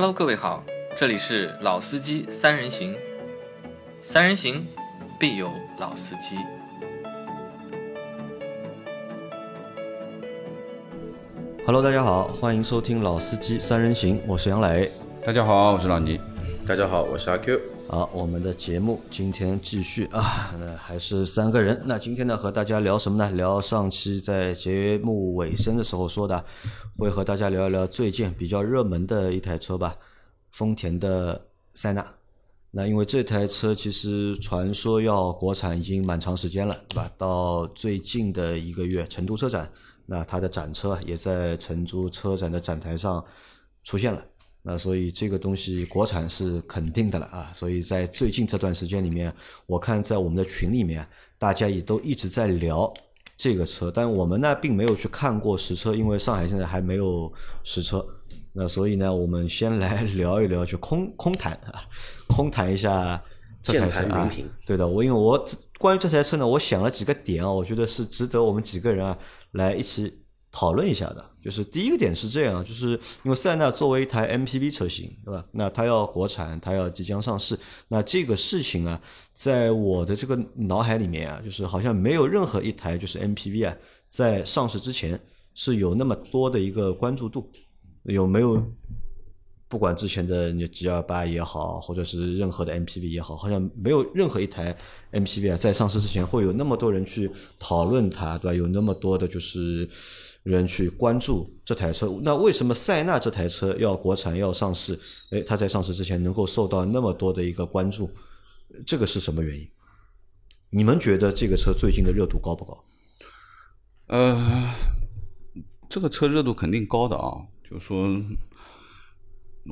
Hello，各位好，这里是老司机三人行，三人行必有老司机。Hello，大家好，欢迎收听《老司机三人行》，我是杨磊。大家好，我是老倪。大家好，我是阿 Q。好，我们的节目今天继续啊，那还是三个人。那今天呢，和大家聊什么呢？聊上期在节目尾声的时候说的，会和大家聊一聊最近比较热门的一台车吧，丰田的塞纳。那因为这台车其实传说要国产已经蛮长时间了，对吧？到最近的一个月，成都车展，那它的展车也在成都车展的展台上出现了。那所以这个东西国产是肯定的了啊，所以在最近这段时间里面，我看在我们的群里面，大家也都一直在聊这个车，但我们呢并没有去看过实车，因为上海现在还没有实车。那所以呢，我们先来 聊一聊，就空空谈啊，空谈一下这台车啊。对的，我因为我关于这台车呢，我想了几个点啊，我觉得是值得我们几个人啊来一起讨论一下的。就是第一个点是这样，就是因为塞纳作为一台 MPV 车型，对吧？那它要国产，它要即将上市，那这个事情啊，在我的这个脑海里面啊，就是好像没有任何一台就是 MPV 啊，在上市之前是有那么多的一个关注度，有没有？不管之前的你 G 二八也好，或者是任何的 MPV 也好，好像没有任何一台 MPV 啊，在上市之前会有那么多人去讨论它，对吧？有那么多的就是人去关注这台车。那为什么塞纳这台车要国产要上市？诶，它在上市之前能够受到那么多的一个关注，这个是什么原因？你们觉得这个车最近的热度高不高？呃，这个车热度肯定高的啊，就是说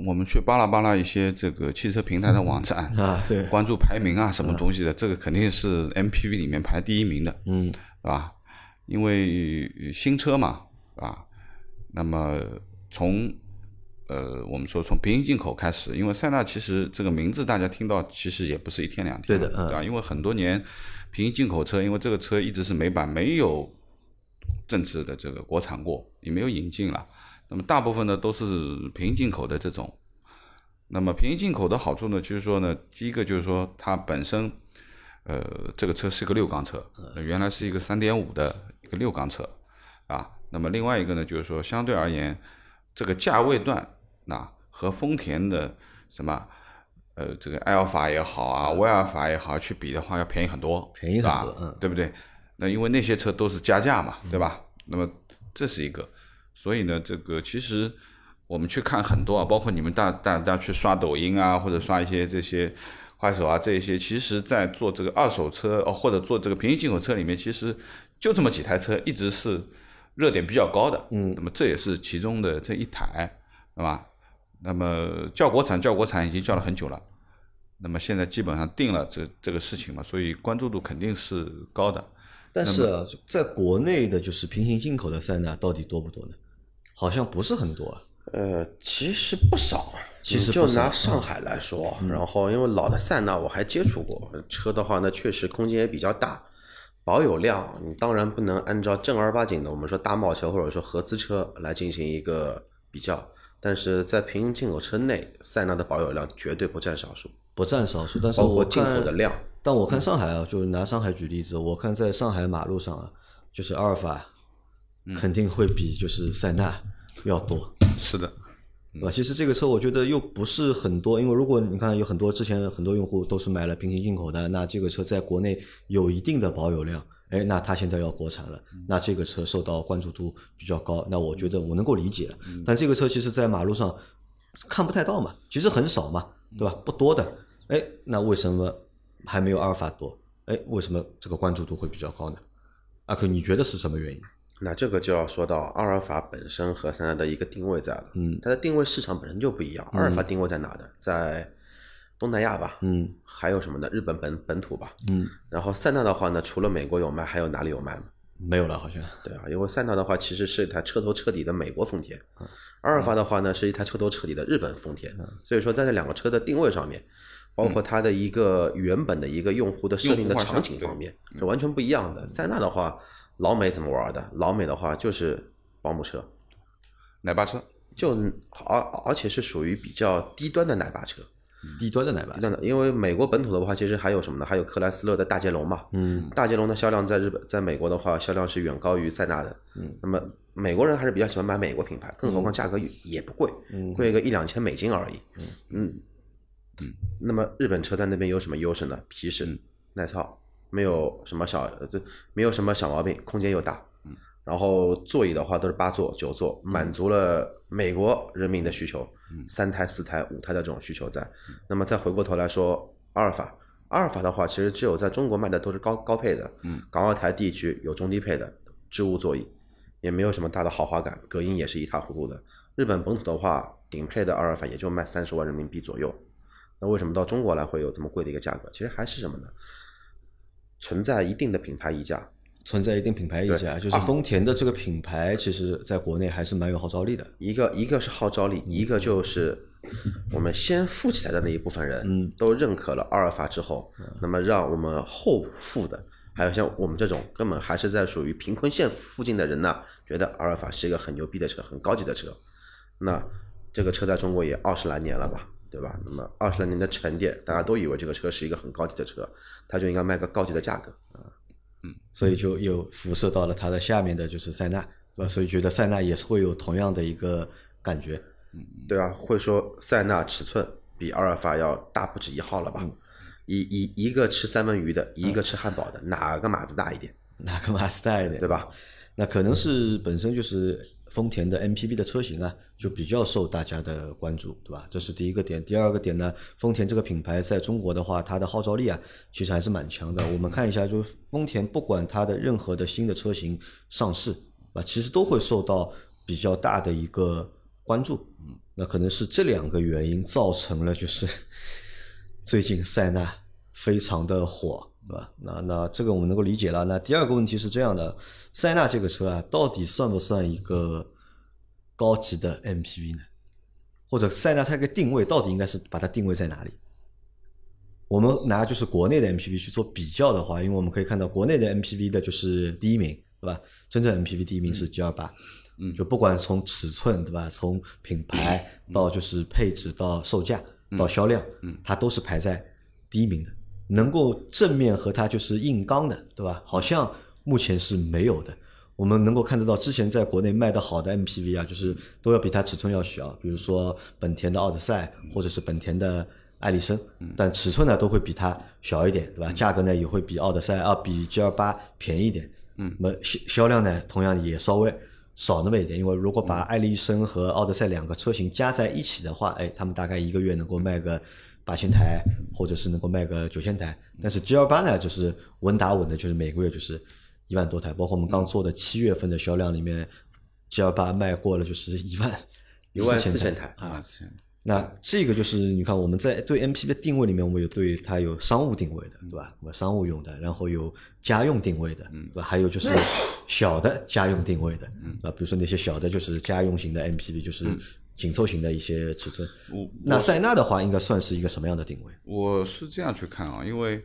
我们去扒拉扒拉一些这个汽车平台的网站 啊对关注排名啊，什么东西的，这个肯定是 MPV 里面排第一名的，嗯，对吧？因为新车嘛，啊，那么从呃，我们说从平行进口开始，因为塞纳其实这个名字大家听到其实也不是一天两天，对的嗯？因为很多年平行进口车，因为这个车一直是美版，没有正式的这个国产过，也没有引进了。那么大部分呢都是平行进口的这种。那么平行进口的好处呢，就是说呢，第一个就是说它本身，呃，这个车是个六缸车，呃原来是一个三点五的一个六缸车，啊，那么另外一个呢，就是说相对而言，这个价位段，那和丰田的什么，呃，这个埃尔法也好啊，威尔法也好去比的话，要便宜很多，便宜很多嗯对不对？那因为那些车都是加价嘛，对吧？那么这是一个，所以呢，这个其实我们去看很多啊，包括你们大大家去刷抖音啊，或者刷一些这些快手啊，这一些，其实在做这个二手车哦，或者做这个平行进口车里面，其实就这么几台车一直是热点比较高的，嗯，那么这也是其中的这一台，对吧？那么叫国产叫国产已经叫了很久了，那么现在基本上定了这这个事情嘛，所以关注度肯定是高的。但是啊，在国内的就是平行进口的塞纳到底多不多呢？好像不是很多啊。呃，其实不少，其实就拿上海来说，然后因为老的塞纳我还接触过，车的话那，确实空间也比较大，保有量你当然不能按照正儿八经的我们说大贸车或者说合资车来进行一个比较，但是在平行进口车内，塞纳的保有量绝对不占少数，不占少数，但是我包括进口的量。但我看上海啊，就拿上海举例子，我看在上海马路上啊，就是阿尔法肯定会比就是塞纳要多，是的，对吧？其实这个车我觉得又不是很多，因为如果你看有很多之前很多用户都是买了平行进口的，那这个车在国内有一定的保有量，哎，那它现在要国产了，那这个车受到关注度比较高，那我觉得我能够理解。但这个车其实在马路上看不太到嘛，其实很少嘛，对吧？不多的，哎，那为什么还没有阿尔法多？哎，为什么这个关注度会比较高呢？阿克，你觉得是什么原因？那这个就要说到阿尔法本身和塞纳的一个定位在了，嗯，它的定位市场本身就不一样。阿尔法定位在哪呢？在东南亚吧，嗯还有什么呢？日本本本土吧。嗯，然后塞纳的话呢，除了美国有卖，还有哪里有卖吗？没有了，好像。对啊，因为塞纳的话其实是一台彻头彻底的美国丰田，阿尔法的话呢是一台彻头彻底的日本丰田。所以说在这两个车的定位上面，包括它的一个原本的一个用户的设定的场景方面是完全不一样的。塞纳的话，老美怎么玩的？老美的话就是保姆车，奶爸车，就而而且是属于比较低端的奶爸车。低端的奶爸低端的，因为美国本土的话，其实还有什么呢？还有克莱斯勒的大捷龙嘛。嗯，大捷龙的销量在日本，在美国的话，销量是远高于塞纳的。嗯，那么美国人还是比较喜欢买美国品牌，更何况价格也也不贵，贵个一两千美金而已。嗯嗯嗯。那么日本车在那边有什么优势呢？皮实耐操，没有什么小，呃，这没有什么小毛病，空间又大。然后座椅的话都是八座、九座，满足了美国人民的需求，三胎、四胎、五胎的这种需求在。那么再回过头来说，阿尔法，阿尔法的话，其实只有在中国卖的都是高高配的，港澳台地区有中低配的织物座椅，也没有什么大的豪华感，隔音也是一塌糊涂的。日本本土的话，顶配的阿尔法也就卖三十万人民币左右。那为什么到中国来会有这么贵的一个价格？其实还是什么呢？存在一定的品牌溢价。存在一定品牌溢价，就是丰田的这个品牌，其实在国内还是蛮有号召力的。一个一个是号召力，一个就是我们先富起来的那一部分人，嗯，都认可了阿尔法之后，那么让我们后富的，还有像我们这种根本还是在属于贫困线附近的人呢，觉得阿尔法是一个很牛逼的车，很高级的车。那这个车在中国也二十来年了吧，对吧？那么二十来年的沉淀，大家都以为这个车是一个很高级的车，它就应该卖个高级的价格啊。嗯所以就又辐射到了它的下面的就是塞纳，对吧？所以觉得塞纳也是会有同样的一个感觉，对啊，会说塞纳尺寸比阿尔法要大不止一号了吧？一一一个吃三文鱼的，一个吃汉堡的，哪个码子大一点？哪个码子大一点，对吧？那可能是本身就是丰田的 MPV 的车型啊，就比较受大家的关注，对吧？这是第一个点。第二个点呢，丰田这个品牌在中国的话，它的号召力啊，其实还是蛮强的。我们看一下，就是丰田不管它的任何的新的车型上市啊，其实都会受到比较大的一个关注。嗯，那可能是这两个原因造成了，就是 最近塞纳非常的火。对吧？那那这个我们能够理解了。那第二个问题是这样的，塞纳这个车啊，到底算不算一个高级的 MPV 呢？或者塞纳它这个定位到底应该是把它定位在哪里？我们拿就是国内的 MPV 去做比较的话，因为我们可以看到国内的 MPV 的就是第一名，对吧？真正 MPV 第一名是 G 二八，嗯，就不管从尺寸，对吧？从品牌到就是配置到售价到销量，嗯，它都是排在第一名的。能够正面和它就是硬刚的，对吧？好像目前是没有的。我们能够看得到，之前在国内卖的好的 MPV 啊，就是都要比它尺寸要小，比如说本田的奥德赛或者是本田的艾力绅，但尺寸呢都会比它小一点，对吧？价格呢也会比奥德赛啊比 G 二八便宜一点。嗯，那么销销量呢同样也稍微少那么一点，因为如果把艾力绅和奥德赛两个车型加在一起的话，哎，他们大概一个月能够卖个。八千台，或者是能够卖个九千台，但是 G L 八呢，就是稳打稳的，就是每个月就是一万多台。包括我们刚做的七月份的销量里面，G L 八卖过了就是一万 一万四千台啊。那这个就是你看我们在对 MPV 的定位里面，我们有对它有商务定位的，对吧？我商务用的，然后有家用定位的，对吧？还有就是小的家用定位的，啊，比如说那些小的就是家用型的 MPV，就是。紧凑型的一些尺寸，那塞纳的话应该算是一个什么样的定位？我是这样去看啊，因为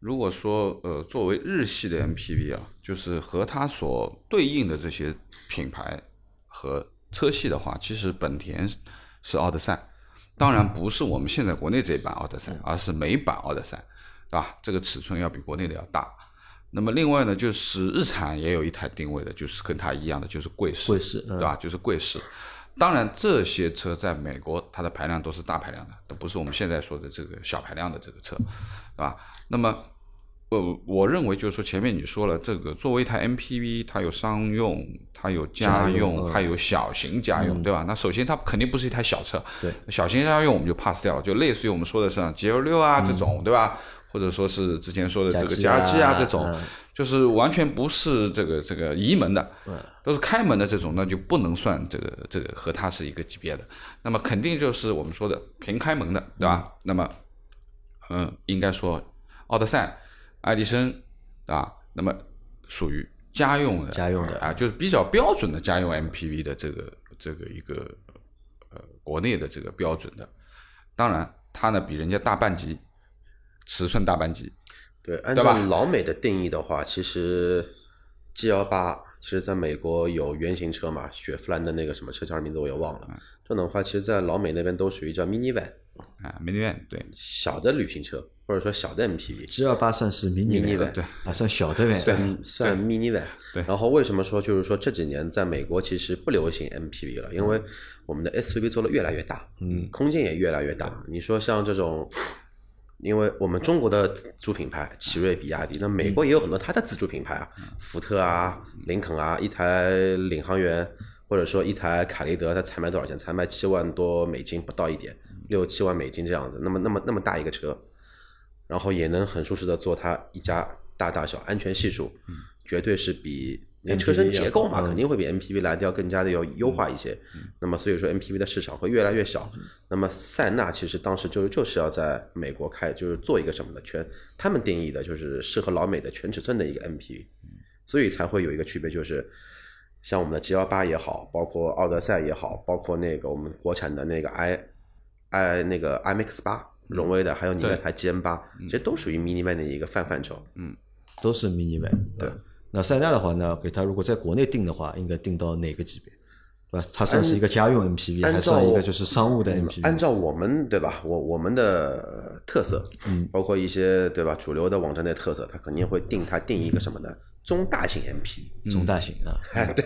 如果说呃作为日系的 MPV 啊，就是和它所对应的这些品牌和车系的话，其实本田是奥德赛，当然不是我们现在国内这一版奥德赛，而是美版奥德赛，对吧？这个尺寸要比国内的要大。那么另外呢，就是日产也有一台定位的，就是跟它一样的，就是贵士，贵士，对吧？就是贵士。当然，这些车在美国，它的排量都是大排量的，都不是我们现在说的这个小排量的这个车，对吧？那么，呃，我认为就是说，前面你说了，这个作为一台 MPV，它有商用，它有家用，还有小型家用，对吧？那首先它肯定不是一台小车，对，小型家用我们就 pass 掉了，就类似于我们说的像 G L 六啊这种，对吧？或者说是之前说的这个加机啊这种。就是完全不是这个这个移门的，都是开门的这种，那就不能算这个这个和它是一个级别的。那么肯定就是我们说的平开门的，对吧？那么，嗯，应该说奥德赛、爱迪生啊，那么属于家用的，家用的啊，就是比较标准的家用 MPV 的这个这个一个呃国内的这个标准的。当然，它呢比人家大半级，尺寸大半级。对，按照老美的定义的话，其实 G L 八其实在美国有原型车嘛，雪佛兰的那个什么车叫什么名字我也忘了。这种的话，其实，在老美那边都属于叫 minivan，啊，，minivan 对，小的旅行车或者说小的 MPV。G L 八算是 minivan 对啊，算小的呗。算算 minivan，对然后为什么说就是说这几年在美国其实不流行 MPV 了？因为我们的 SUV 做的越来越大，嗯，空间也越来越大。你说像这种，因为我们中国的自主品牌奇瑞、比亚迪，那美国也有很多它的自主品牌啊，福特啊、林肯啊，一台领航员或者说一台凯雷德，它才卖多少钱？才卖七万多美金，不到一点，六七万美金这样子。那么那么那么大一个车，然后也能很舒适的坐它一家大大小，安全系数绝对是比连车身结构嘛，肯定会比 MPV 来的要更加的要优化一些。那么所以说 MPV 的市场会越来越小。那么塞纳其实当时就是就是要在美国开，就是做一个什么的全，他们定义的就是适合老美的全尺寸的一个 MPV，所以才会有一个区别，就是像我们的 G 幺八也好，包括奥德赛也好，包括那个我们国产的那个 i i 那个 iMax 八。荣威的，还有你那台 GM 八，这些都属于 minivan 的一个泛范畴。嗯都是 mini van。对，那塞纳的话呢，给他如果在国内定的话，应该定到哪个级别？对吧？它算是一个家用 MPV，按还算一个就是商务的 MPV？按照我们对吧，我我们的特色，嗯，包括一些对吧主流的网站的特色，它肯定会定它定一个什么呢？中大型 MP，中大型啊，哎，对，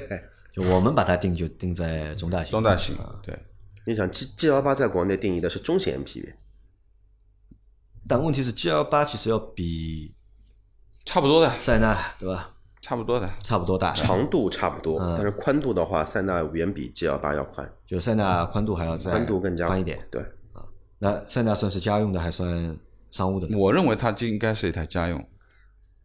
就我们把它定就定在中大型。中大型，对，你想 G G 幺八在国内定义的是中型 MPV，但问题是 G L 八其实要比差不多的，塞纳对吧，差不多的，差不多大，长度差不多，但是宽度的话，塞纳远比 G L 八要宽，就塞纳宽度还要再宽度更加宽一点。对啊，那塞纳算是家用的还算商务的呢？我认为它就应该是一台家用，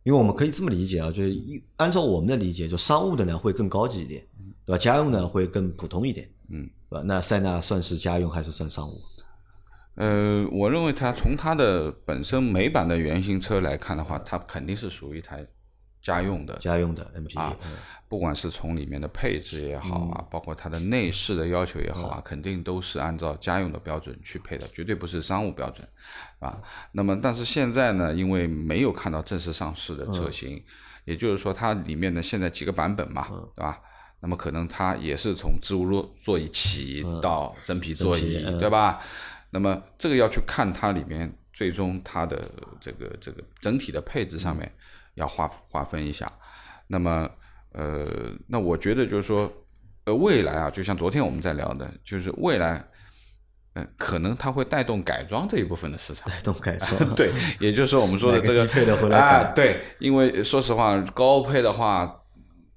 因为我们可以这么理解啊，就是一按照我们的理解，就商务的呢会更高级一点，对吧？家用呢会更普通一点，嗯，对吧？那塞纳算是家用还是算商务？呃，我认为它从它的本身美版的原型车来看的话，它肯定是属于一台家用的，家用的 MPV，、不管是从里面的配置也好啊，包括它的内饰的要求也好啊，肯定都是按照家用的标准去配的，绝对不是商务标准，啊。那么，但是现在呢，因为没有看到正式上市的车型，也就是说它里面的现在几个版本嘛，对吧？那么可能它也是从织物座座椅起到真皮座椅，嗯。对吧？那么这个要去看它里面最终它的这个这个整体的配置上面要划划分一下。那么呃，那我觉得就是说，呃，未来啊，就像昨天我们在聊的，就是未来，呃，可能它会带动改装这一部分的市场。带动改装，对，也就是说我们说的这个低配的回来啊，对，因为说实话，高配的话，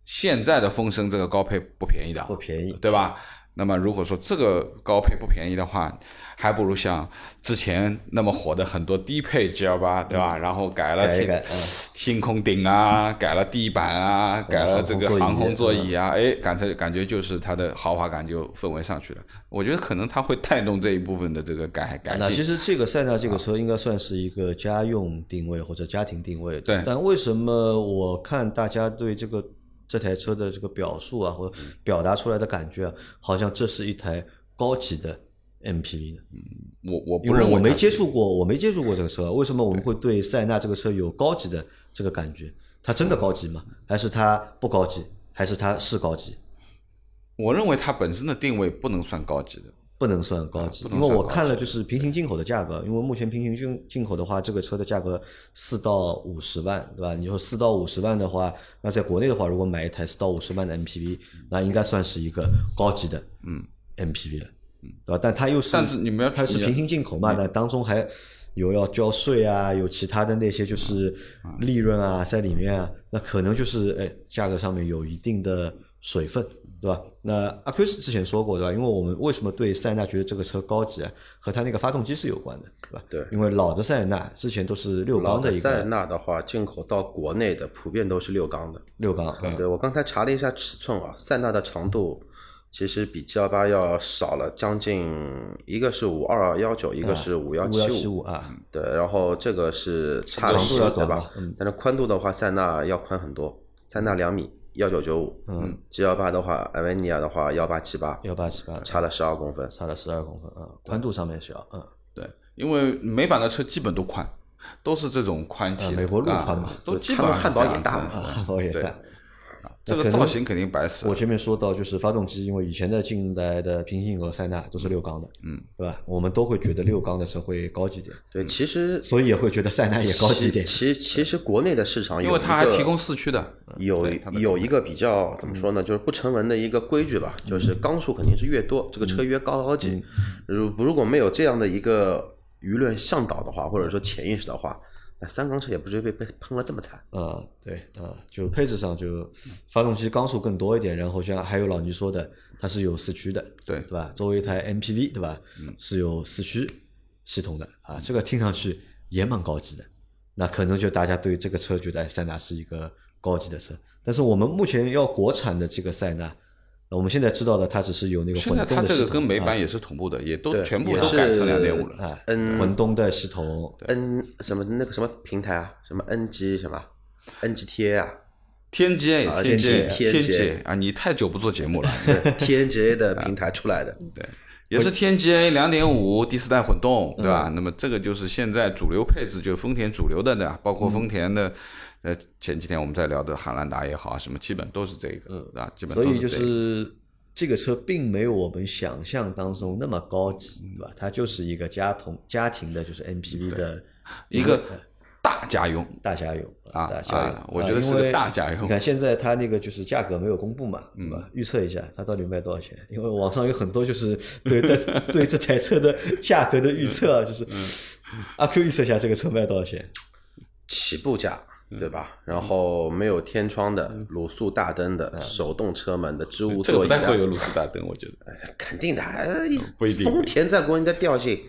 现在的风声这个高配不便宜的，不便宜。对吧？那么如果说这个高配不便宜的话，还不如像之前那么火的很多低配 G L 八，对吧？然后改了天改改嗯星空顶啊，改了地板啊，改了这个航空座椅啊，哎，感觉感觉就是它的豪华感就氛围上去了。我觉得可能它会带动这一部分的这个改改那其。实这个塞纳这个车应该算是一个家用定位或者家庭定位。对但为什么我看大家对这个这台车的这个表述啊，或者表达出来的感觉啊，好像这是一台高级的 MPV 呢？我我我没不认为我没接触过，我没接触过这个车，为什么我们会对塞纳这个车有高级的这个感觉？它真的高级吗？还是它不高级？还是它是高级？我认为它本身的定位不能算高级的。不能算高级，因为我看了就是平行进口的价格，因为目前平行进进口的话，这个车的价格四到五十万，对吧？你说四到五十万的话，那在国内的话，如果买一台四到五十万的 MPV，那应该算是一个高级的嗯。MPV 了，对吧？但它又是，但是你们要它是平行进口嘛，那当中还有要交税啊，有其他的那些就是利润啊在里面啊，那可能就是哎价格上面有一定的水分，对吧？那阿 Q 之前说过，对吧？因为我们为什么对塞纳觉得这个车高级啊，和它那个发动机是有关的，对吧？对因为老的塞纳之前都是六缸的一个纳的话，进口到国内的普遍都是六缸的。六缸，嗯对我刚才查了一下尺寸啊，塞纳的长度其实比 G 幺八要少了将近，一个是五二幺九，一个是五幺七七五啊，对，然后这个是差了长度要短十对吧吧嗯？但是宽度的话，塞纳要宽很多，塞纳两米幺九九五，嗯，G 幺八的话，艾维尼亚的话幺八七八，幺八七八，差了十二公分。差了十二公分啊，宽度上面小，嗯，对，因为美版的车基本都宽，都是这种宽体美国路宽嘛啊都基本汉堡也大嘛。汉堡也对。大，这个造型肯定白死。我前面说到，就是发动机，因为以前的近代的平行进口塞纳都是六缸的，嗯，对吧？我们都会觉得六缸的车会高级点，对，其实所以也会觉得塞纳也高级点。其其实国内的市场有因为它还提供四驱的，有有一个比较怎么说呢，就是不成文的一个规矩吧，就是缸数肯定是越多，这个车越高高级。如如果没有这样的一个舆论向导的话，或者说潜意识的话，那三缸车也不至于被被喷了这么惨。啊、对啊、就配置上就发动机缸数更多一点，然后像还有老倪说的，它是有四驱的，对对吧？作为一台 MPV，对吧？嗯是有四驱系统的啊，这个听上去也蛮高级的。那可能就大家对这个车觉得，哎，塞纳是一个高级的车。但是我们目前要国产的这个塞纳，我们现在知道的，它只是有那个混动的系统，它这个跟美啊版也是同步的，也都全部也是都改成两点五了。哎，，N 混动的系统，N 什么那个什么平台啊，什么 NG 什么 NGTA 啊，天街啊天街天街天街啊！你太久不做节目了，对 TNGA 的平台出来的。对，也是天街两点五第四代混动，对吧？那么这个就是现在主流配置，就丰田主流的呢，包括丰田的，呃，前几天我们在聊的汉兰达也好啊，什么基本都是这个，对吧？基本所以就是这个车并没有我们想象当中那么高级，对吧？它就是一个家庭家庭的，就是 MPV 的一个大家用，大家用啊大家用啊。我觉得是大家用你看现在它那个就是价格没有公布嘛，对嗯吧？预测一下它到底卖多少钱？因为网上有很多就是对对对这台车的价格的预测啊，就是嗯阿 Q 预测一下这个车卖多少钱？起步价，嗯对吧？然后没有天窗的、卤素大灯的、手动车门的、织物座椅这个会有卤素大灯，我觉得。肯定的。呃不一定丰田在国内的调性，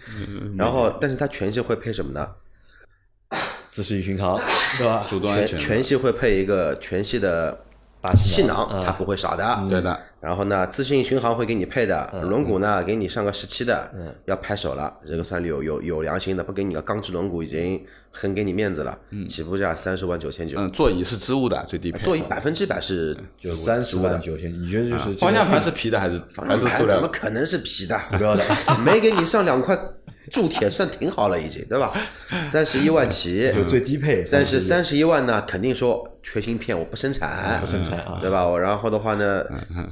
然后但是它全系会配什么呢？自适应巡航，是吧？主动安，全全系会配一个全系的八气气囊，它啊，不会少的。对的，然后呢，自适应巡航会给你配的，嗯轮毂呢给你上个十七的，要拍手了，这个算有有有良心的，不给你个钢制轮毂已经很给你面子了。起步价三十万九千九，嗯，座椅是织物的最低配，座椅百分之百是就三十万九千，你觉得就是这个方向盘是皮的还是还是塑怎？么可能是皮的？塑料的？没给你上两块铸铁算挺好了，已经对吧？三十一万起，就最低配但是31三十一万呢，肯定说缺芯片我不生产，不生产啊。对吧？我然后的话呢，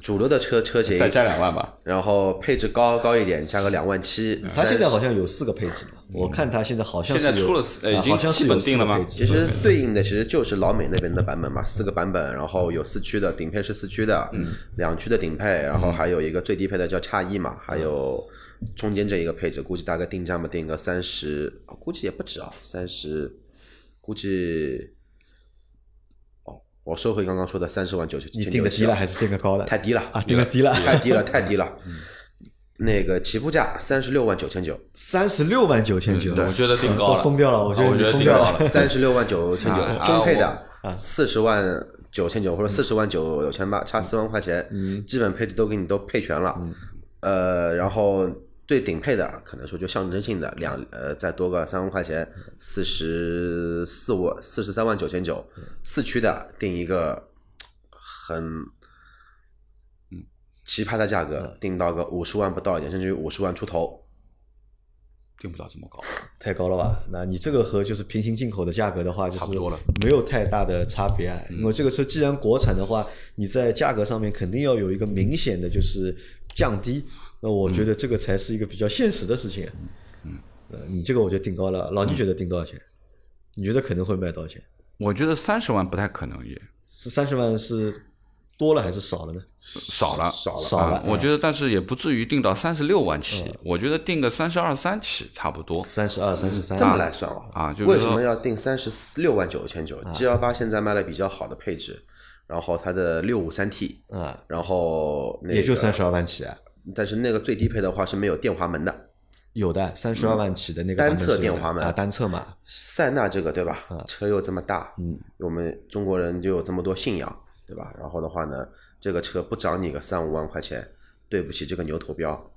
主流的车车型再加两万吧。然后配置高高一点，加个两万七。它现在好像有四个配置嘛，我看它现在好像是有现在出了已经啊好像是基本有四定了吗？个配置其实对应的其实就是老美那边的版本嘛，四个版本，然后有四驱的，顶配是四驱的，两驱的顶配，然后还有一个最低配的叫叉一嘛，还有中间这一个配置，估计大概定价嘛定个三十，估计也不止啊，三十，估计，哦，我收回刚刚说的三十万九千，你定的低了还是定的高了？太低了啊，定的低了，太低了，太低了。那个起步价三十六万九千九，三十六万九千九，我觉得定高了，疯掉了，我觉得你啊我觉得疯掉了。定高了。三十六万九千九啊，中配啊的四十万九千九或者四十万九千八，差四万块钱，基本配置都给你都配全了。呃，然后最顶配的可能说就象征性的两呃再多个三万块钱，四十四万四十三万九千九，四驱的定一个很奇葩的价格，定到个五十万不到一点，甚至于五十万出头。定不了这么高，太高了吧？那你这个和就是平行进口的价格的话，就是没有太大的差别啊。因为这个车既然国产的话，你在价格上面肯定要有一个明显的就是降低。那我觉得这个才是一个比较现实的事情。嗯，呃，你这个我就定高了。老倪觉得定多少钱？你觉得可能会卖多少钱？我觉得三十万不太可能，也是三十万是多了还是少了呢？少了，少了少了啊我觉得，但是也不至于定到三十六万起，我觉得定个三十二三起差不多三十二、三十三这么来算啊？啊。就为什么要定三十六万九千九？G 幺八现在卖了比较好的配置，然后它的六五三 T，啊，然后那个也就三十二万起啊。但是那个最低配的话是没有电滑门的。有的三十二万起的那个单侧电滑门啊，单侧嘛，塞纳这个对吧？车又这么大，嗯，我们中国人就有这么多信仰，对吧？然后的话呢，这个车不涨你个三五万块钱，对不起这个牛头标，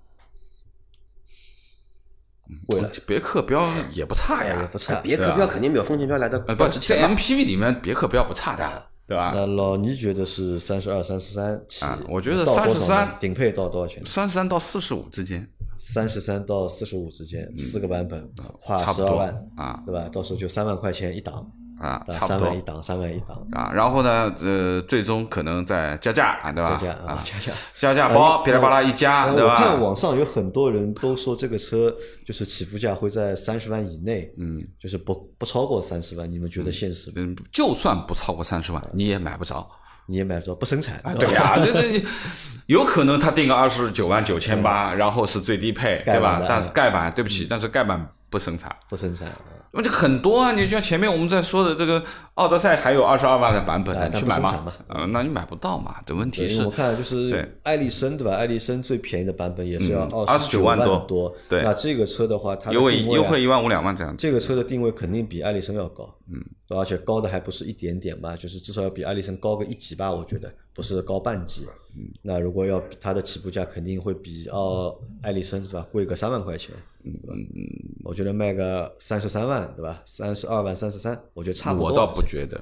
贵了，别克标也不差呀不，差。别克标肯定没有丰田标来的呃，不高，值在钱吧？MPV 里面别克标不差的，对吧？那老倪觉得是三十二、三十三起啊，我觉得到多少呢33顶配到多少钱？三十三到四十五之间，三十三到四十五之间，四个版本，跨差十二万啊对吧？到时候就三万块钱一档，啊，啊，啊差不多三万一档，三万一档，啊。然后呢，呃，最终可能再加价，啊对吧？加价啊，加价。加价包，噼里啪啦一呃加，对吧我看？网上有很多人都说这个车就是起步价会在三十万以内，嗯，就是不不超过三十万。你们觉得现实吗？嗯，就算不超过三十万，你也买不着。你也买不着，不生产。啊，对呀对呀，这这 有可能他定个二十九万九千八，然后是最低配，对吧但盖板，对不起，但是盖板不生产。不生产。啊那就很多啊！你就像前面我们在说的这个奥德赛，还有二十二万的版本你去买？吗呃，那你买不到嘛？的问题是我看就是对艾力绅对吧？艾力绅最便宜的版本也是要嗯二十29万万多对那这个车的话，它优惠优惠一万五两万这样子。这个车的定位肯定比艾力绅要高，嗯，而且高的还不是一点点吧，就是至少要比艾力绅高个一级吧，我觉得不是高半级。嗯，那如果要它的起步价肯定会比奥艾力绅是吧贵个三万块钱，嗯嗯，我觉得卖个三十三万对吧？三十二万、三十三，我觉得差不多。我倒不觉得，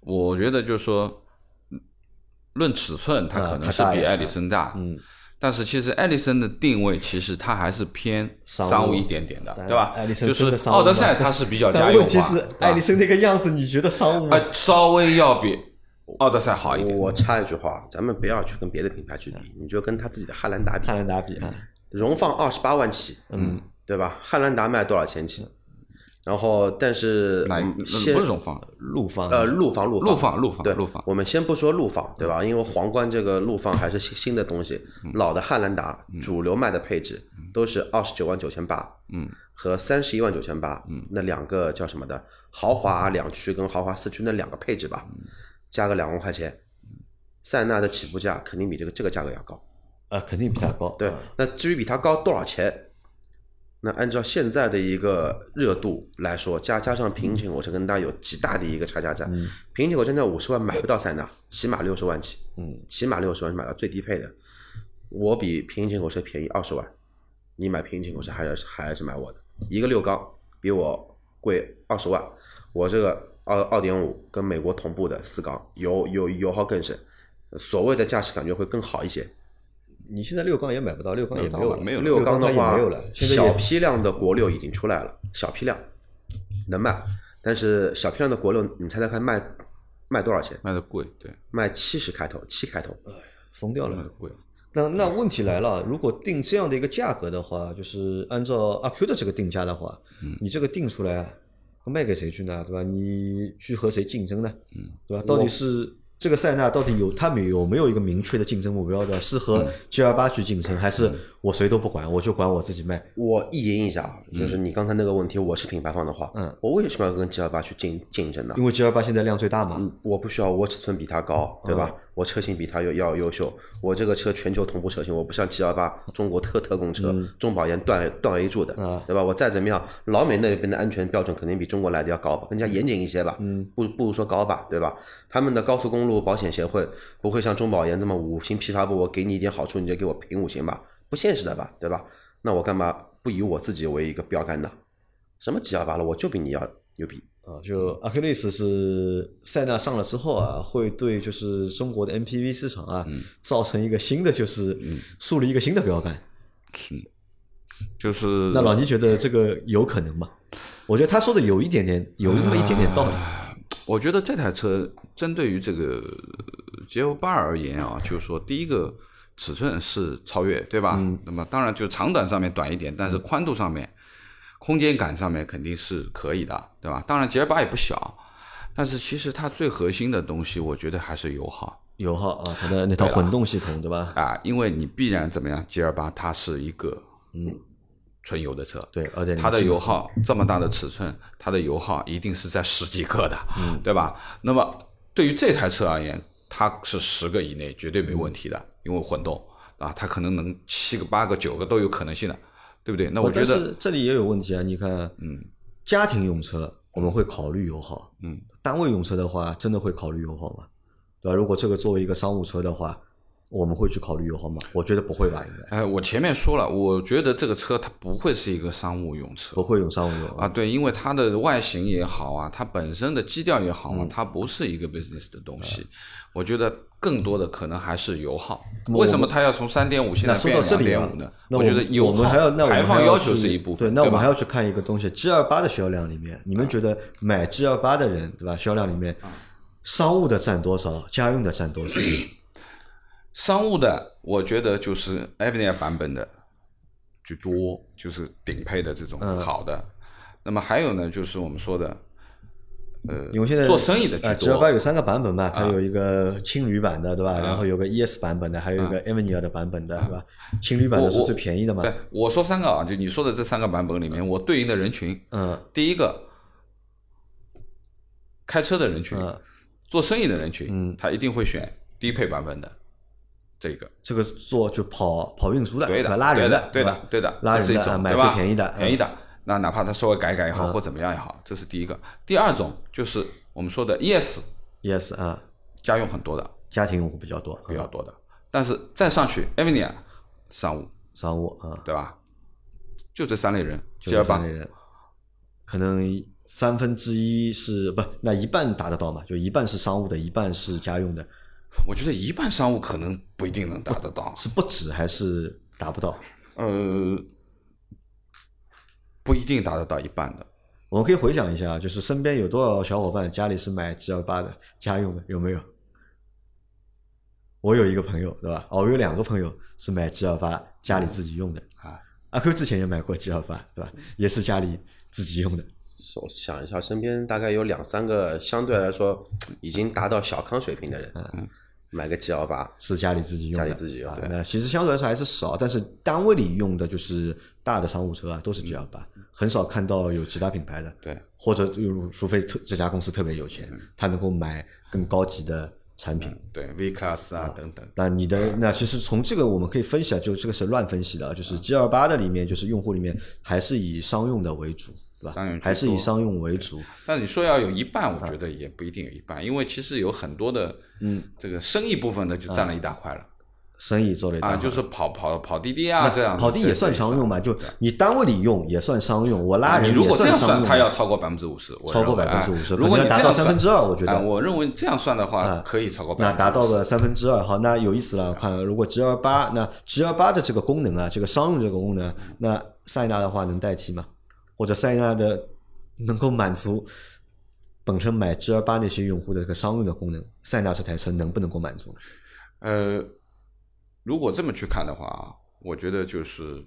我觉得就是说，嗯论尺寸，它啊可能是比艾力绅大，嗯，但是其实艾力绅的定位其实它还是偏商务一点点的，对吧就是奥德赛它是比较家用化，但问题是艾力绅那个样子，你觉得商务吗？呃稍微要比奥德赛好一点。我插一句话，咱们不要去跟别的品牌去比，你就跟他自己的汉兰达比汉，兰达比啊，荣放二十八万起，嗯，对吧？汉兰达卖多少钱起？然后，但是先不是荣放，陆放呃，陆放陆陆放陆放对陆放我们先不说陆放，对吧？因为皇冠这个陆放还是新新的东西，嗯。老的汉兰达主流卖的配置都是二十九万九千八，嗯，和三十一万九千八，嗯，那两个叫什么的？豪华两驱跟豪华四驱那两个配置吧，嗯加个两万块钱，塞纳的起步价肯定比这个这个价格要高。呃，肯定比它高。对啊，那至于比它高多少钱，那按照现在的一个热度来说，加加上平行，我是跟它有极大的一个差价在。平行我现在五十万买不到塞纳，起码六十万起，嗯，起码六十万是买到最低配的。我比平行口车便宜二十万，你买平行口车还是还是买我的，一个六缸比我贵二十万，我这个二二点五跟美国同步的四缸，油油油耗更省，所谓的驾驶感觉会更好一些。你现在六缸也买不到，六缸也没有了，没有六缸的话没有了，现在小批量的国六已经出来了，小批量能卖，但是小批量的国六，你猜猜看卖卖多少钱？卖的贵，对，卖七十开头，七开头。疯掉了卖的。贵。那那问题来了，如果定这样的一个价格的话，就是按照阿 Q 的这个定价的话，你这个定出来卖给谁去呢？对吧？你去和谁竞争呢？嗯，对吧？到底是这个塞纳到底有他们有没有一个明确的竞争目标的？是和 G 二八去竞争，还是我谁都不管，我就管我自己卖？我意淫一下，啊，就是你刚才那个问题，我是品牌方的话，嗯，我为什么要跟 G 二八去竞竞争呢？因为 G 二八现在量最大嘛，我不需要我尺寸比它高，对吧？我车型比它要要优秀，我这个车全球同步车型，我不像 G 幺八中国特特供车，中保研断断 A 柱的，啊对吧？我再怎么样，老美那边的安全标准肯定比中国来的要高吧，更加严谨一些吧，嗯，不不如说高吧，对吧？他们的高速公路保险协会不会像中保研这么五星批发部，我给你一点好处你就给我评五星吧，不现实的吧，对吧？那我干嘛不以我自己为一个标杆呢？什么 G 幺八了，我就比你要牛逼。啊，就阿 Q 类斯是塞纳上了之后啊，会对就是中国的 MPV 市场啊，造成一个新的就是树立一个新的标杆。就是那老倪觉得这个有可能吗？我觉得他说的有一点点，有那么一点点道理。我觉得这台车针对于这个 G L 八而言啊，就是说第一个尺寸是超越，对吧？那么当然就长短上面短一点，但是宽度上面、空间感上面肯定是可以的，对吧？当然 G L 八也不小，但是其实它最核心的东西，我觉得还是油耗油耗啊，它的那套混动系统，对吧？啊，因为你必然怎么样，G L 八它是一个嗯纯油的车，对，而且它的油耗这么大的尺寸，它的油耗一定是在十几克的，对吧？那么对于这台车而言，它是十个以内绝对没问题的，因为混动啊，它可能能七个、八个、九个都有可能性的，对不对？那我觉得这里也有问题啊，你看，嗯，家庭用车我们会考虑油耗，嗯，单位用车的话，真的会考虑油耗吗？对吧？如果这个作为一个商务车的话，我们会去考虑油耗吗？我觉得不会吧，应该哎，我前面说了，我觉得这个车它不会是一个商务用车不会用商务用啊，。对，因为它的外形也好啊，它本身的基调也好嗯啊，它不是一个 business 的东西。我觉得更多的可能还是油耗。为什么它要从三点五现在变说到这里啊两点五呢？，那我觉得油耗排放要求是一部分，对，那我们还要去看一个东西，G 二八的销量里面，你们觉得买 G 二八的人，对吧？销量里面，啊商务的占多少？家用的占多少？商务的，我觉得就是 Avenir 版本的居多，就是顶配的这种嗯好的。那么还有呢，就是我们说的，呃，因为现在做生意的居呃多。，G 二八有三个版本嘛，啊它有一个青旅版的，对吧？然后有个 ES 版本的，还有一个 Avenir 的版本的，对吧？青旅版的是最便宜的嘛？对，我说三个啊，就你说的这三个版本里面，我对应的人群，嗯第一个开车的人群，嗯，做生意的人群，嗯他一定会选低配版本的这个。这个做就跑跑运输的，对的，拉人的，对吧的，对的，拉人的啊买？最便宜的，便宜嗯的。那哪怕他稍微改改也好，或怎么样也好，这是第一个。第二种就是我们说的 ES ES 啊，家用很多的，家庭用户比较多，比较多的，但是再上去 a v e n i a 商务，商务啊，对吧？就这三类人就这三类人，可能三分之一是不，那一半达得到嘛？就一半是商务的，一半是家用的，我觉得一半商务可能不一定能达得到，是不止还是达不到？呃，不一定达得到一半的。我们可以回想一下，就是身边有多少小伙伴家里是买 G 二八的家用的，有没有？我有一个朋友，对吧？哦，我有两个朋友是买 G 二八家里自己用的。啊，阿 Q 之前也买过 G 二八，对吧？也是家里自己用的。我想一下，身边大概有两三个相对来说已经达到小康水平的人，买个 G L 八，是家里自己用的，家里自己用的。啊那其实相对来说还是少，但是单位里用的就是大的商务车啊，都是 G L 八，很少看到有其他品牌的。对，或者有，除非特这家公司特别有钱，他能够买更高级的产品。对 V Class 啊等等，那你的那其实从这个我们可以分析啊，就这个是乱分析的啊，就是 G 二八的里面，就是用户里面还是以商用的为主，对吧？商用还是以商用为主。但你说要有一半，啊。我觉得也不一定有一半，因为其实有很多的，嗯，这个生意部分的就占了一大块了生意做了一大啊，就是跑跑跑滴滴啊这样，跑滴也算商用嘛？就你单位里用也算商用，我拉人也如果这样算，它要超过百分之五十，超过认为50%啊如果要达到三分之二我觉得啊我认为这样算的话啊，可以超过那达到50%个三分之二，好，那有意思了。看，如果 G 二八，那 G 二八的这个功能啊，这个商用这个功能，那塞纳的话能代替吗？或者塞纳的能够满足本身买 G 二八那些用户的这个商用的功能，塞纳这台车能不能够满足？呃，如果这么去看的话，我觉得就是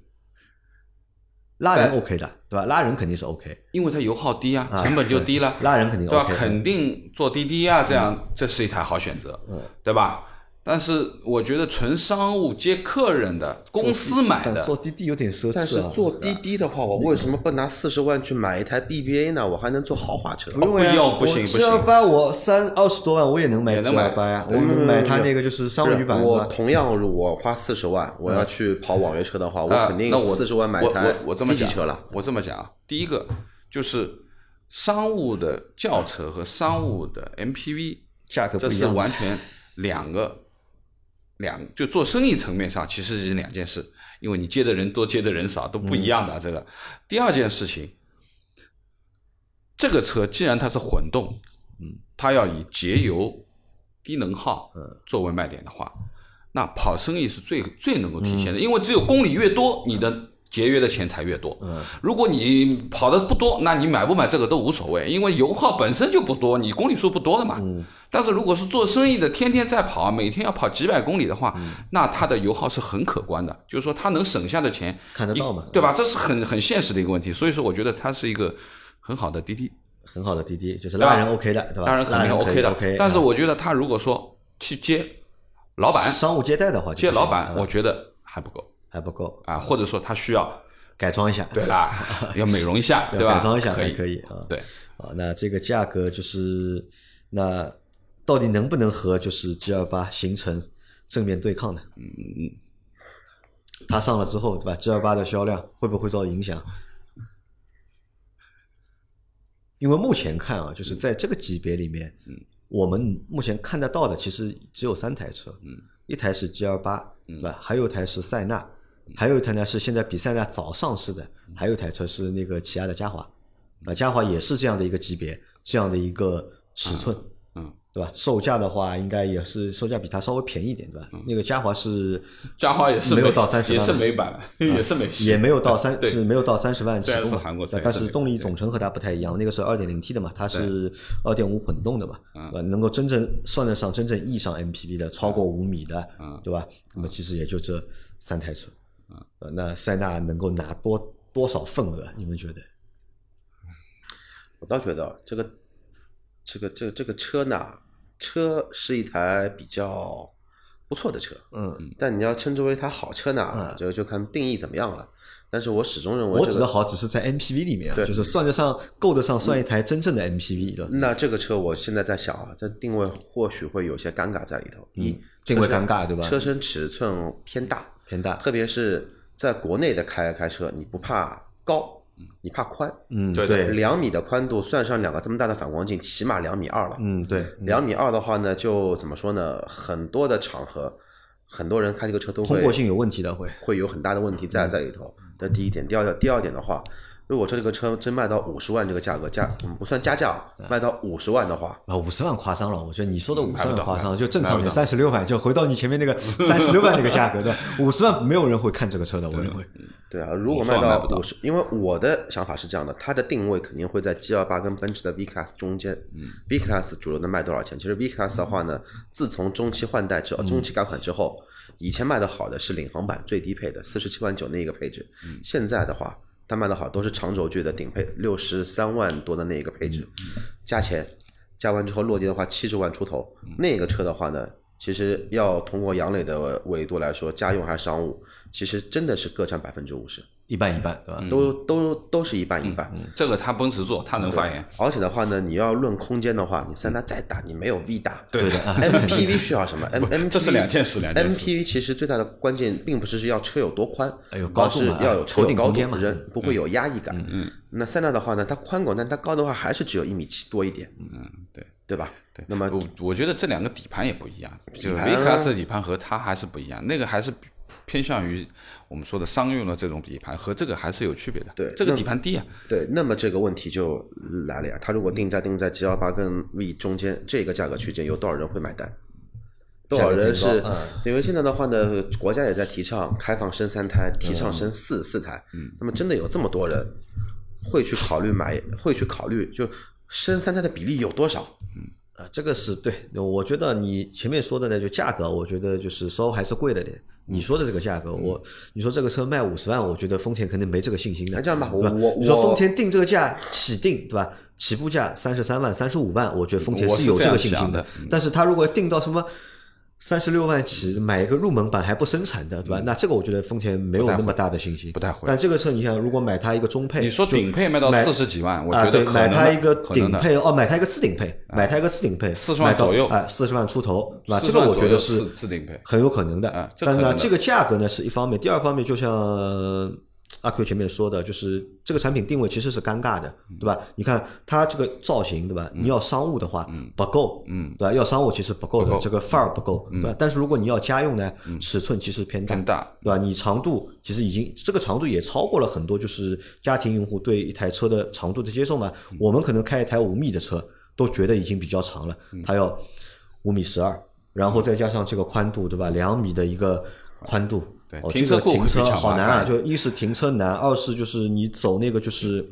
拉人在 OK 的，对吧？拉人肯定是 OK，因为它油耗低啊，啊成本就低了，拉人肯定对吧？肯定坐滴滴啊，这样这是一台好选择，嗯对吧？但是我觉得纯商务接客人的，公司买的，但坐滴滴有点奢侈但是侈啊。坐滴滴的话，我为什么不拿四十万去买一台 BBA 呢？我还能坐豪华车。不用呀，不行不行不 G 行二八我三二十多万我也能买也 G 能买二八呀，我对能买它那个就是商务版是我。同样，如果花四十万，我要去跑网约车的话，我啊肯定那我四十万买一台我我我这么讲车了。我这么讲啊，第一个就是商务的轿车和商务的 MPV 价格不这是完全两个两就做生意层面上其实是两件事，因为你接的人多，接的人少都不一样的。这个第二件事情，这个车既然它是混动，嗯，它要以节油、低能耗作为卖点的话，那跑生意是最最能够体现的，因为只有公里越多，你的节约的钱才越多。嗯，如果你跑的不多，那你买不买这个都无所谓，因为油耗本身就不多，你公里数不多的嘛。嗯。但是如果是做生意的，天天在跑，每天要跑几百公里的话，嗯那它的油耗是很可观的，就是说它能省下的钱看得到嘛对吧？这是很很现实的一个问题，所以说我觉得它是一个很好的滴滴，很好的滴滴，就是拉人 OK 的，对吧？当然肯定拉人 OK 的。OK，但是啊我觉得他如果说去接老板，商务接待的话接老板，啊我觉得还不够还不够，啊，或者说他需要改装一下，对吧，要美容一下，要对吧？改装一下才可可以啊。对，啊，那这个价格就是那到底能不能和就是 G 二八形成正面对抗呢？嗯嗯，它上了之后，对吧？G 二八的销量会不会受到影响？因为目前看啊，就是在这个级别里面，嗯，我们目前看得到的其实只有三台车，嗯，一台是 G L 八，对吧？还有一台是塞纳，还有一台呢是现在比赛呢早上市的，还有一台车是那个起亚的嘉华，啊，嘉华也是这样的一个级别，这样的一个尺寸，嗯，对吧？售价的话，应该也是售价比它稍微便宜一点，对吧？那个嘉华是嘉华也是没有到三十万 也是美版的，也是美系，也没有到三对是没有到三十万起步嘛韩国车但是动力总成和它不太一样，那个是二点零 T 的嘛，它是二点五混动的嘛，嗯对吧？能够真正算得上真正意义上 MPV 的，超过五米的，嗯对吧？那么其实也就这三台车，呃那塞纳能够拿多多少份额？你们觉得？我倒觉得这个这个这个这个车呢，车是一台比较不错的车，嗯，但你要称之为一台好车呢嗯，就就看定义怎么样了。但是我始终认为这个我指的好只是在 MPV 里面啊，就是算得上够得上算一台真正的 MPV 的，那这个车我现在在想啊，这定位或许会有些尴尬在里头。一、嗯定位尴尬对吧车身尺寸偏大，偏大，特别是在国内的开开车，你不怕高，你怕宽。嗯，对对，两米的宽度，算上两个这么大的反光镜，起码两米二了。嗯对，两米二的话呢，就怎么说呢？很多的场合，很多人开这个车都会通过性有问题的会，会有很大的问题在在里头。这第一点，第二第二点的话，如果说这个车真卖到五十万这个价格，价嗯不算加价啊，卖到五十万的话，啊，五十万夸张了，我觉得你说的五十万夸张，买就正常点，买不到三十六万，就回到你前面那个 三十六万那个价格，对吧？五十万没有人会看这个车的，我认为。对啊，如果卖到到五十，因为我的想法是这样的，它的定位肯定会在 G 2 8跟奔驰的 V Class 中间。V Class 主流能卖多少钱？其实 V Class 的话呢，自从中期换代之后，中期改款之后，以前卖的好的是领航版最低配的四十七万九那一个配置，现在的话，它卖的好都是长轴距的顶配六十三万多的那一个配置，加钱加完之后落地的话七十万出头，那个车的话呢，其实要通过杨磊的维度来说，家用还是商务，其实真的是各占百分之五十。一半一半，对吧？都都都是一半一半。这个他奔驰做，他能发言。而且的话呢，你要论空间的话，你三大再大，你没有 V 大。对的啊 MPV 需要什么？M M 这是两件事两件事 MPV 其实最大的关键并不是是要车有多宽，哎呦高是嘛要有车有高度人不会有压抑感。嗯，那三纳的话呢，它宽广，但它高的话还是只有一米七多一点。嗯，对对吧？对，那么我我觉得这两个底盘也不一样，就底 V 盘 Class 的底盘和它还是不一样，那个还是偏向于我们说的商用的这种底盘，和这个还是有区别的。对这个底盘低啊，对，那么这个问题就来了呀。它如果定价定在 G 幺八跟 V 中间这个价格区间，有多少人会买单？多少人是？因为现在的话呢，国家也在提倡开放生三胎，提倡生四四胎。嗯，那么真的有这么多人会去考虑买，会去考虑就生三胎的比例有多少？啊，这个是对，我觉得你前面说的呢，就价格，我觉得就是稍微还是贵了点。你说的这个价格，我你说这个车卖五十万，我觉得丰田肯定没这个信心的。那这样吧我我你说丰田定这个价起定对吧？起步价三十三万、三十五万，我觉得丰田是有这个信心的但是他如果定到什么三十六万起，买一个入门版还不生产的，对吧？那这个我觉得丰田没有那么大的信心，嗯不太会。但这个车你想，如果买它一个中配，你说顶配卖到买四十几万，我觉得买它一个顶配哦，买它一个次顶配，买它一个次顶配，四十万左右。哎，四十万出头，对吧？这个我觉得是次次顶配。很有可能的。但是呢，这个价格呢是一方面，第二方面就像阿 Q 前面说的，就是这个产品定位其实是尴尬的，对吧？你看它这个造型，对吧？你要商务的话不够，嗯对吧？要商务其实不够的，这个范儿不够，对吧？但是如果你要家用呢，尺寸其实偏大偏，大，对吧？你长度其实已经这个长度也超过了很多，就是家庭用户对一台车的长度的接受嘛。我们可能开一台五米的车都觉得已经比较长了，它要五米十二，然后再加上这个宽度，对吧？两米的一个宽度。对哦，停车库这个停车好难啊！就一是停车难，二是就是你走那个就是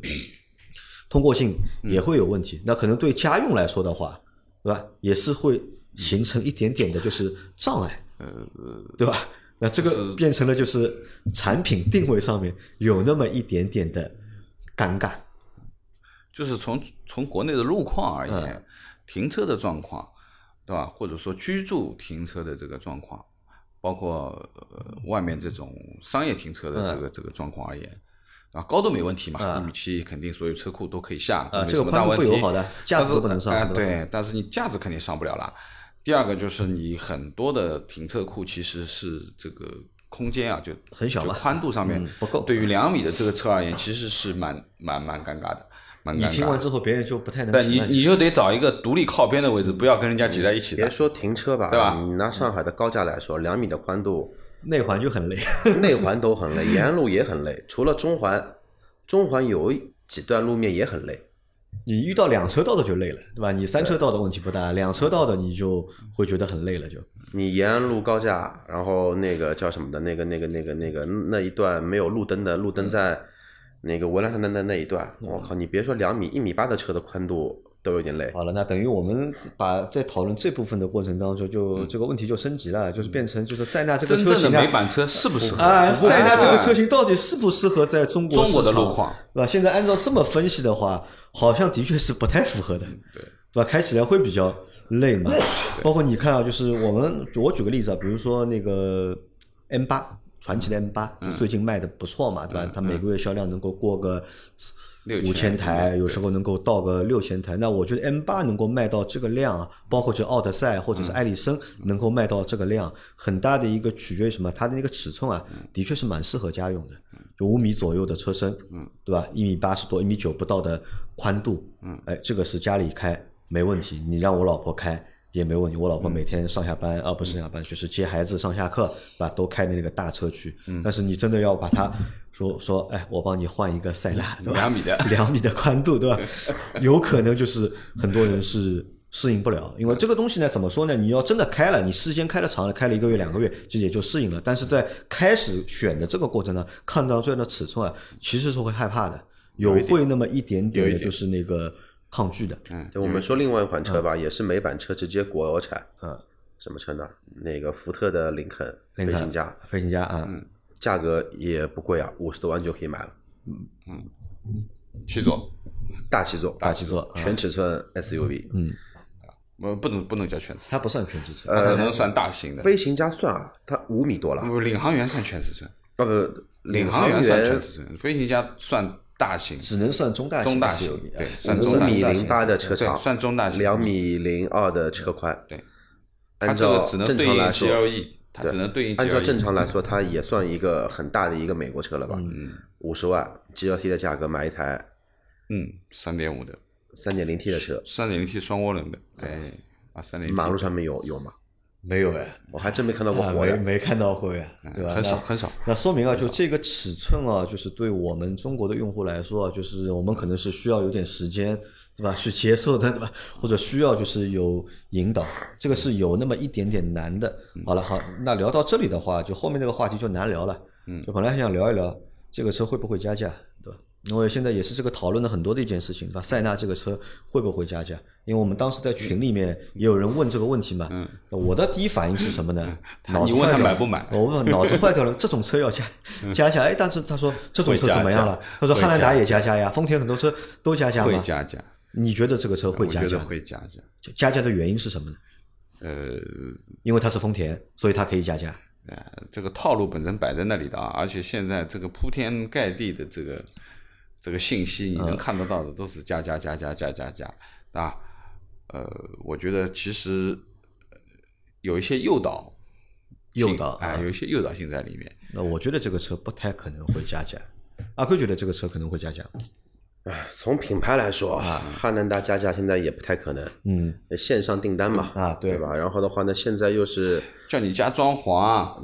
通过性也会有问题。那可能对家用来说的话，对吧？也是会形成一点点的就是障碍，对吧？那这个变成了就是产品定位上面有那么一点点的尴尬。就是从从国内的路况而嗯言，停车的状况，对吧？或者说居住停车的这个状况，包括呃外面这种商业停车的这个、这个状况而言，啊，高度没问题嘛，嗯一米七肯定所有车库都可以下，啊没什么大问题。不友好的架子不能上哎、对但是你架子肯定上不了了。第二个就是你很多的停车库其实是这个空间啊，就很小嘛就宽度上面、嗯不够对于两米的这个车而言，其实是蛮蛮蛮尴尬的。你蛮尴尬。听完之后，别人就不太能对你你就得找一个独立靠边的位置，不要跟人家挤在一起。别说停车吧，对吧你拿上海的高架来说，两米的宽度，内环就很累。内环都很累，沿路也很累。除了中环，中环有几段路面也很累。你遇到两车道的就累了，对吧？你三车道的问题不大，两车道的你就会觉得很累了，就。你延安路高架，然后那个叫什么的，那个那个那个那个那一段没有路灯的，路灯在那个文莱山的那那一段，我靠，你别说两米一米八的车的宽度都有点累。好了，那等于我们把在讨论这部分的过程当中，就这个问题就升级了，就是变成就是塞纳这个真正的车型啊美版车适不适合？啊，塞纳这个车型到底适不适合在中国中国的路况，对吧？现在按照这么分析的话，好像的确是不太符合的，对对吧？开起来会比较累嘛。包括你看啊，就是我们我举个例子啊，比如说那个 M 八。传奇的 M 八就最近卖的不错嘛，对吧？它每个月销量能够过个六五千台，对有时候能够到个六千台。那我觉得 M 八能够卖到这个量啊，包括这奥德赛或者是艾力绅能够卖到这个量，很大的一个取决于什么？它的那个尺寸啊，的确是蛮适合家用的，就五米左右的车身，对吧？一米八十多、一米九不到的宽度，哎，这个是家里开没问题。你让我老婆开。也没问题，我老婆每天上下班，啊不是上下班，就是接孩子上下课，对吧？都开那个大车去。但是你真的要把它说说，哎，我帮你换一个塞纳，对吧？两米的两米的宽度，对吧？有可能就是很多人是适应不了，因为这个东西呢，怎么说呢？你要真的开了，你时间开的长了，开了一个月、两个月，其实也就适应了。但是在开始选的这个过程呢，看到这样的尺寸啊，其实是会害怕的，有会那么一点点的，就是那个抗拒的。就我们说另外一款车吧，也是美版车，直接国产，嗯，什么车呢？那个福特的林肯飞行家，飞行家啊，价格也不贵啊，五十多万就可以买了，嗯嗯七座，大七座，大七座啊全尺寸 SUV。嗯，呃，不能不能叫全尺寸，它不算全尺寸，它只能算大型的。飞行家算啊，它五米多了，不，领航员算全尺寸，不不，领航员算全尺寸，飞行家算大型，只能算中大型中大型对哎算中大五米型零八的车长，算中大型两米零二的车宽。对，它按这个照正只能对应常来说，GLE，它只能对应 GLE。按照正常来说，它也算一个很大的一个美国车了吧？嗯，五十万 GLT 的价格买一台嗯，三点五的，三点零 T 的车，三点零 T 双涡轮的，哎，啊，三点马路上面有有吗？没有哎，我还真没看到过啊活的。没没看到过呀，对吧？很少很少。那说明啊，就这个尺寸啊，就是对我们中国的用户来说啊，就是我们可能是需要有点时间，对吧？去接受的，对吧？或者需要就是有引导，这个是有那么一点点难的。好了，好，那聊到这里的话，就后面那个话题就难聊了。嗯，就本来还想聊一聊这个车会不会加价？因为现在也是这个讨论的很多的一件事情，对吧？塞纳这个车会不会加价？因为我们当时在群里面也有人问这个问题嘛。嗯。我的第一反应是什么呢？脑子你问他坏掉了买不买我问 脑子坏掉了，这种车要加加价？哎，但是他说这种车怎么样了？他说汉兰达也加价呀，丰田很多车都加价吗？会加价，你觉得这个车会我觉得加价？会加价。加价的原因是什么呢？呃，因为它是丰田，所以它可以加价。呃，这个套路本身摆在那里的啊，而且现在这个铺天盖地的这个这个信息，你能看得到的都是加加加加加加加啊。呃，我觉得其实呃有一些诱导，诱导哎、啊有一些诱导性在里面。那我觉得这个车不太可能会加价。阿奎觉得这个车可能会加价从品牌来说啊，汉兰达加价现在也不太可能。嗯，线上订单嘛，啊对对吧？然后的话呢，现在又是叫你加装潢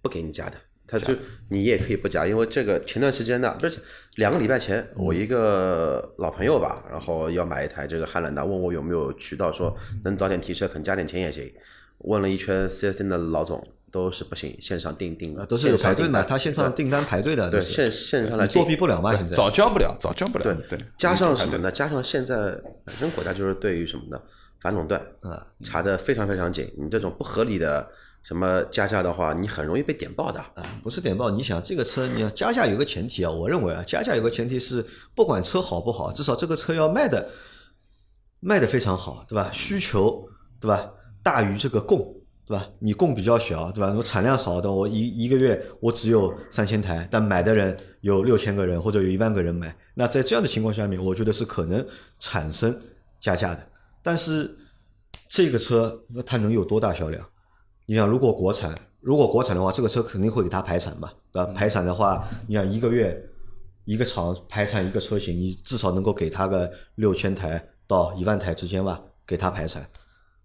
不给你加的，他就你也可以不加，因为这个前段时间呢，不是两个礼拜前，我一个老朋友吧，然后要买一台这个汉兰达，问我有没有渠道说能早点提车，肯加点钱也行。问了一圈 4S 店的老总，都是不行，线上订订啊，都是有排队嘛，他线上订单排队的，对线线上来作弊不了嘛？现在早交不了，早交不了。对对，加上什么呢？加上现在本身国家就是对于什么呢？反垄断啊查的非常非常紧，你这种不合理的什么加价的话，你很容易被点爆的。啊，不是点爆。你想这个车，你要加价有个前提啊，我认为啊，加价有个前提是，不管车好不好，至少这个车要卖的卖的非常好，对吧？需求对吧大于这个供，对吧？你供比较小，对吧？我产量少的，我一一个月我只有三千台，但买的人有六千个人或者有一万个人买，那在这样的情况下面，我觉得是可能产生加价的。但是这个车那它能有多大销量？你想，如果国产，如果国产的话，这个车肯定会给它排产嘛，对吧？排产的话，你想一个月一个厂排产一个车型，你至少能够给他个六千台到一万台之间吧，给他排产，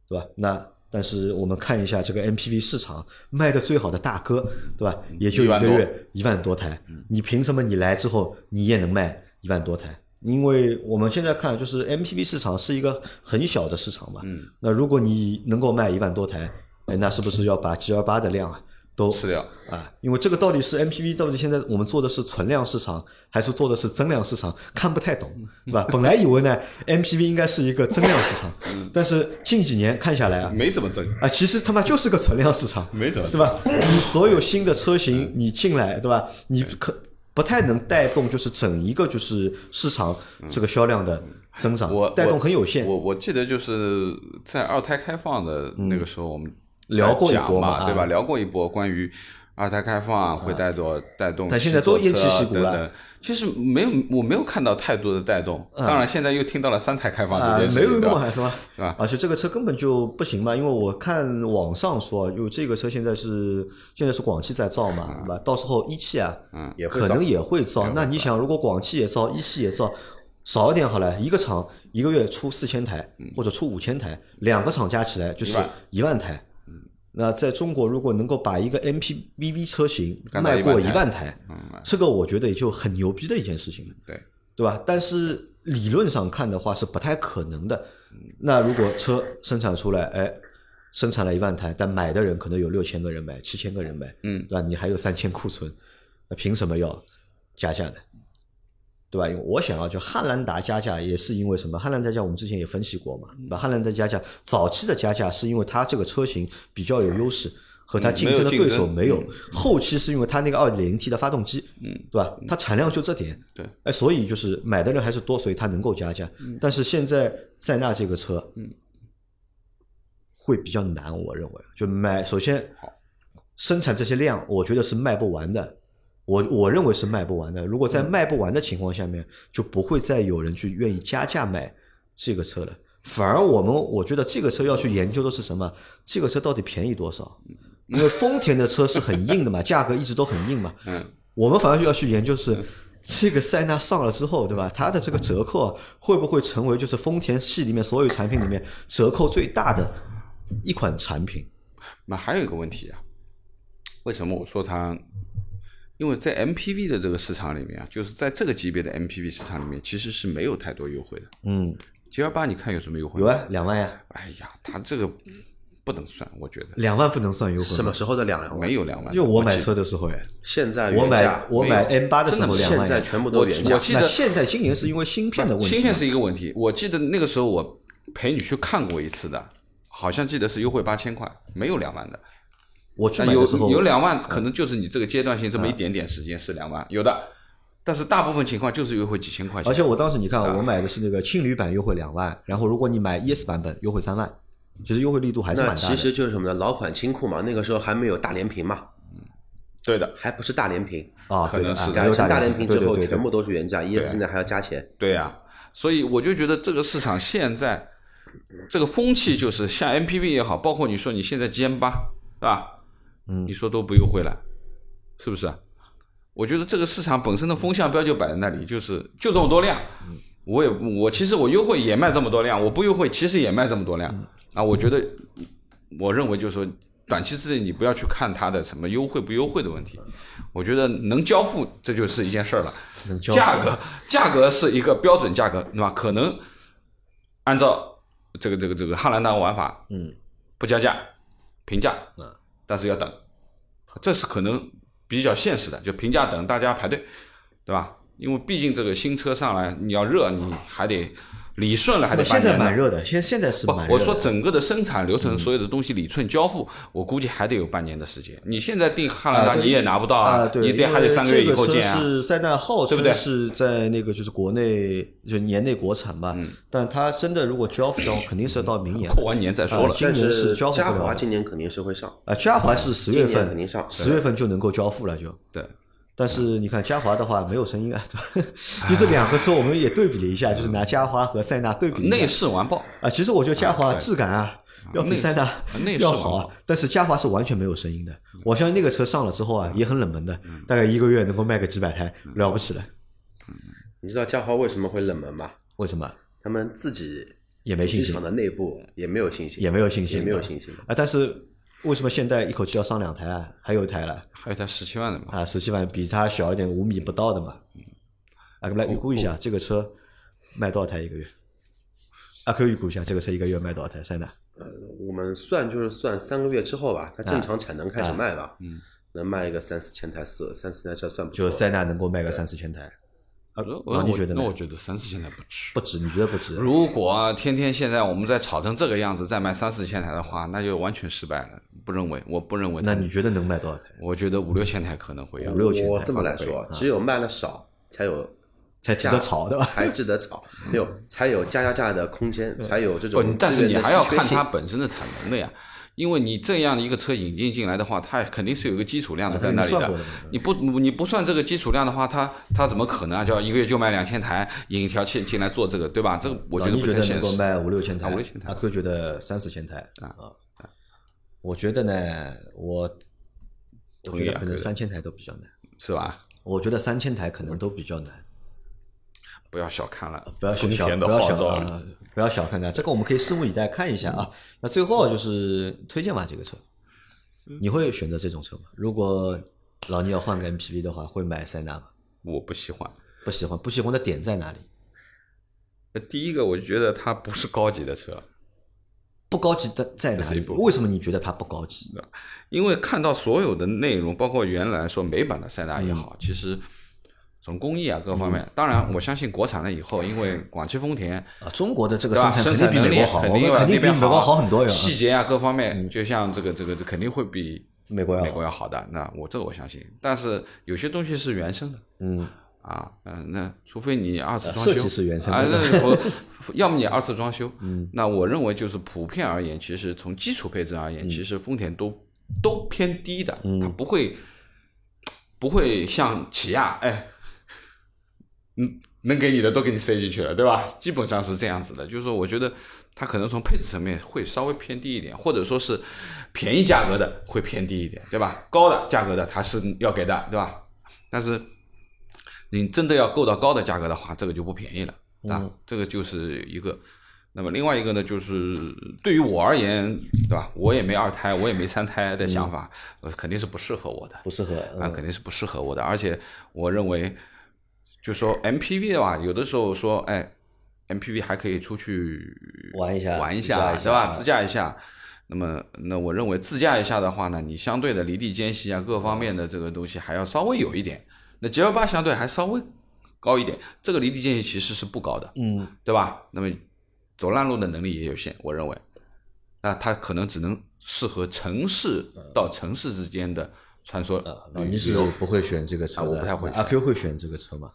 对吧？那但是我们看一下这个 MPV 市场卖的最好的大哥，对吧？也就一个月一万多台，你凭什么你来之后你也能卖一万多台？因为我们现在看，就是 MPV 市场是一个很小的市场嘛。嗯。那如果你能够卖一万多台，哎，那是不是要把 G L 八的量啊都吃掉啊？因为这个到底是 MPV 到底现在我们做的是存量市场，还是做的是增量市场？看不太懂，对吧？本来以为呢，MPV 应该是一个增量市场，但是近几年看下来啊，没怎么增啊，其实他妈就是个存量市场，没怎么对吧？你所有新的车型你进来，对吧？你可。不太能带动，就是整一个就是市场这个销量的增长，我带动很有限。我我记得就是在二胎开放的那个时候，我们聊过一波嘛，对吧？聊过一波关于。二胎开放会带动带动，但现在都偃旗息鼓了。其实没有，我没有看到太多的带动。当然，现在又听到了三胎开放这件事，没有用是吧？啊，而且这个车根本就不行嘛，因为我看网上说，因为这个车现在是现在是广汽在造嘛，对吧？到时候一汽啊，嗯，可能也会造。那你想，如果广汽也造，一汽也造，少一点好了，一个厂一个月出四千台或者出五千台，两个厂加起来就是一万台。那在中国，如果能够把一个 MPV 车型卖过一万台，这个我觉得也就很牛逼的一件事情了，对对吧？但是理论上看的话是不太可能的。那如果车生产出来，哎，生产了一万台，但买的人可能有六千个人买，七千个人买，嗯，对吧？你还有三千库存，那凭什么要加价呢？对吧？因为我想要就汉兰达加价也是因为什么？汉兰达加价我们之前也分析过嘛，把汉兰达加价早期的加价是因为它这个车型比较有优势，和它竞争的对手没有。后期是因为它那个二点零 T 的发动机，嗯，对吧？它产量就这点，对，哎，所以就是买的人还是多，所以它能够加价。但是现在塞纳这个车，嗯，会比较难，我认为就买首先生产这些量，我觉得是卖不完的。我我认为是卖不完的。如果在卖不完的情况下面，就不会再有人去愿意加价买这个车了。反而我们我觉得这个车要去研究的是什么？这个车到底便宜多少？因为丰田的车是很硬的嘛，价格一直都很硬嘛。嗯。我们反而就要去研究是这个塞纳上了之后，对吧？它的这个折扣会不会成为就是丰田系里面所有产品里面折扣最大的一款产品？那还有一个问题啊，为什么我说它？因为在 MPV 的这个市场里面啊，就是在这个级别的 MPV 市场里面，其实是没有太多优惠的。嗯，G L 八你看有什么优惠？有啊，两万呀。哎呀，它这个不能算，我觉得两万不能算优惠。什么时候的两万？没有两万。就我买车的时候哎。现在我买我买 M 八的时候两万。现在全部都原价。我记得现在今年是因为芯片的问题。芯片是一个问题。我记得那个时候我陪你去看过一次的，好像记得是优惠八千块，没有两万的。我去买的时候有两万，可能就是你这个阶段性这么一点点时间是两万，有的，但是大部分情况就是优惠几千块钱。而且我当时你看，我买的是那个青旅版优惠两万，然后如果你买 ES 版本优惠三万，其实优惠力度还是蛮大的。其实就是什么呢？老款清库嘛，那个时候还没有大连屏嘛。嗯，对的，还不是大连屏啊，可能是改成大连屏之后全部都是原价，ES 现在还要加钱。对呀，所以我就觉得这个市场现在这个风气就是像 MPV 也好，包括你说你现在 GM 八，是吧？嗯，你说都不优惠了，是不是？我觉得这个市场本身的风向标就摆在那里，就是就这么多量。我也我其实我优惠也卖这么多量，我不优惠其实也卖这么多量。啊，我觉得，我认为就是说，短期之内你不要去看它的什么优惠不优惠的问题。我觉得能交付这就是一件事儿了。价格价格是一个标准价格，对吧？可能按照这个这个这个汉兰达玩法，嗯，不加价，平价，嗯。但是要等，这是可能比较现实的，就评价等大家排队，对吧？因为毕竟这个新车上来，你要热，你还得。理顺了还得现在蛮热的，现现在是蛮热。我说整个的生产流程，所有的东西理顺交付，我估计还得有半年的时间。你现在订汉兰达你也拿不到啊，你得还得三个月以后见啊。是塞纳号称是在那个就是国内就年内国产吧，但它真的如果交付的话，肯定是要到明年过完年再说了。今年是交付不了。嘉华今年肯定是会上啊，嘉华是十月份肯定上，十月份就能够交付了就。对。但是你看嘉华的话没有声音啊，就是两个车我们也对比了一下，就是拿嘉华和塞纳对比。内饰完爆啊！其实我觉得嘉华质感啊要比塞纳要好啊，但是嘉华是完全没有声音的。我相信那个车上了之后啊也很冷门的，大概一个月能够卖个几百台，了不起了。你知道嘉华为什么会冷门吗？为什么他们自己也没信心的内部也没有信心，也没有信心也没有信心。啊？但是为什么现在一口气要上两台啊？还有一台了还有台十七万的嘛，啊，十七万比它小一点，五米不到的嘛。啊，我们来预估一下这个车卖多少台一个月？啊，可以预估一下这个车一个月卖多少台？塞纳我们算就是算三个月之后吧，它正常产能开始卖吧，嗯，能卖一个三四千台，四三四千台车算不错。就塞纳能够卖个三四千台，啊那你觉得呢那我觉得三四千台不值。不值？你觉得不值？如果天天现在我们在炒成这个样子，再卖三四千台的话，那就完全失败了。不认为，我不认为。那你觉得能卖多少台？我觉得五六千台可能会有。五六千台我这么来说，只有卖了少，才有才值得炒，对吧？才值得炒，没有才有加价价的空间，才有这种，但是你还要看它它本身的产能的呀。因为你这样的一个车引进进来的话，它肯定是有一个基础量的啊在那里的你不你不算这个基础量的话，它它怎么可能啊？就要一个月就卖两千台，引一条线进来做这个，对吧？这个我觉得老倪觉不太现实。得能够卖五六千台，啊五六千台阿 Q 觉得三四千台啊。我觉得呢，我我觉得可能三千台都比较难。是吧？我觉得三千台可能都比较难，不要小看了不要小小丰田的不要小号召力。啊，不要小看它，这个我们可以拭目以待看一下啊。那最后就是推荐吧，这个车，你会选择这种车吗？如果老倪要换个 MPV 的话，会买塞纳吗？我不喜欢。不喜欢，不喜欢的点在哪里？呃第一个，我觉得它不是高级的车，不高级的在哪一部分为什么你觉得它不高级？因为看到所有的内容，包括原来说美版的塞纳也嗯好，其实从工艺啊各方面，当然我相信国产了以后，因为广汽丰田啊，中国的这个？生产生产能力美国好，肯定肯定比美国好很多呀。细节啊各方面，就像这个这个这肯定会比美国要美国要好的。那我这个我相信，但是有些东西是原生的。嗯，啊，嗯，那除非你二次呃装修，设计是原生的啊，那 我要么你二次装修，嗯，那我认为就是普遍而言，其实从基础配置而嗯言，其实丰田都都偏低的，它不会不会像起亚，哎，嗯，能给你的都给你塞进去了，对吧？基本上是这样子的，就是说，我觉得它可能从配置层面会稍微偏低一点，或者说是便宜价格的会偏低一点，对吧？高的价格的它是要给的，对吧？但是你真的要够到高的价格的话，这个就不便宜了啊，这个就是一个。那么另外一个呢，就是对于我而言，对吧？我也没二胎，我也没三胎的想法，呃，肯定是不适合我的。不适合啊，嗯肯定是不适合我的。而且我认为，就说 MPV 的话，有的时候说，哎，MPV 还可以出去玩一下玩一下对吧？啊自驾一下。那么，那我认为自驾一下的话呢，你相对的离地间隙啊，各方面的这个东西还要稍微有一点。那 G L 八相对还稍微高一点，这个离地间隙其实是不高的，嗯，对吧？那么走烂路的能力也有限，我认为，那它可能只能适合城市到城市之间的穿梭旅老倪是。不会选这个车的，啊我不太会选阿 Q 会选这个车吗？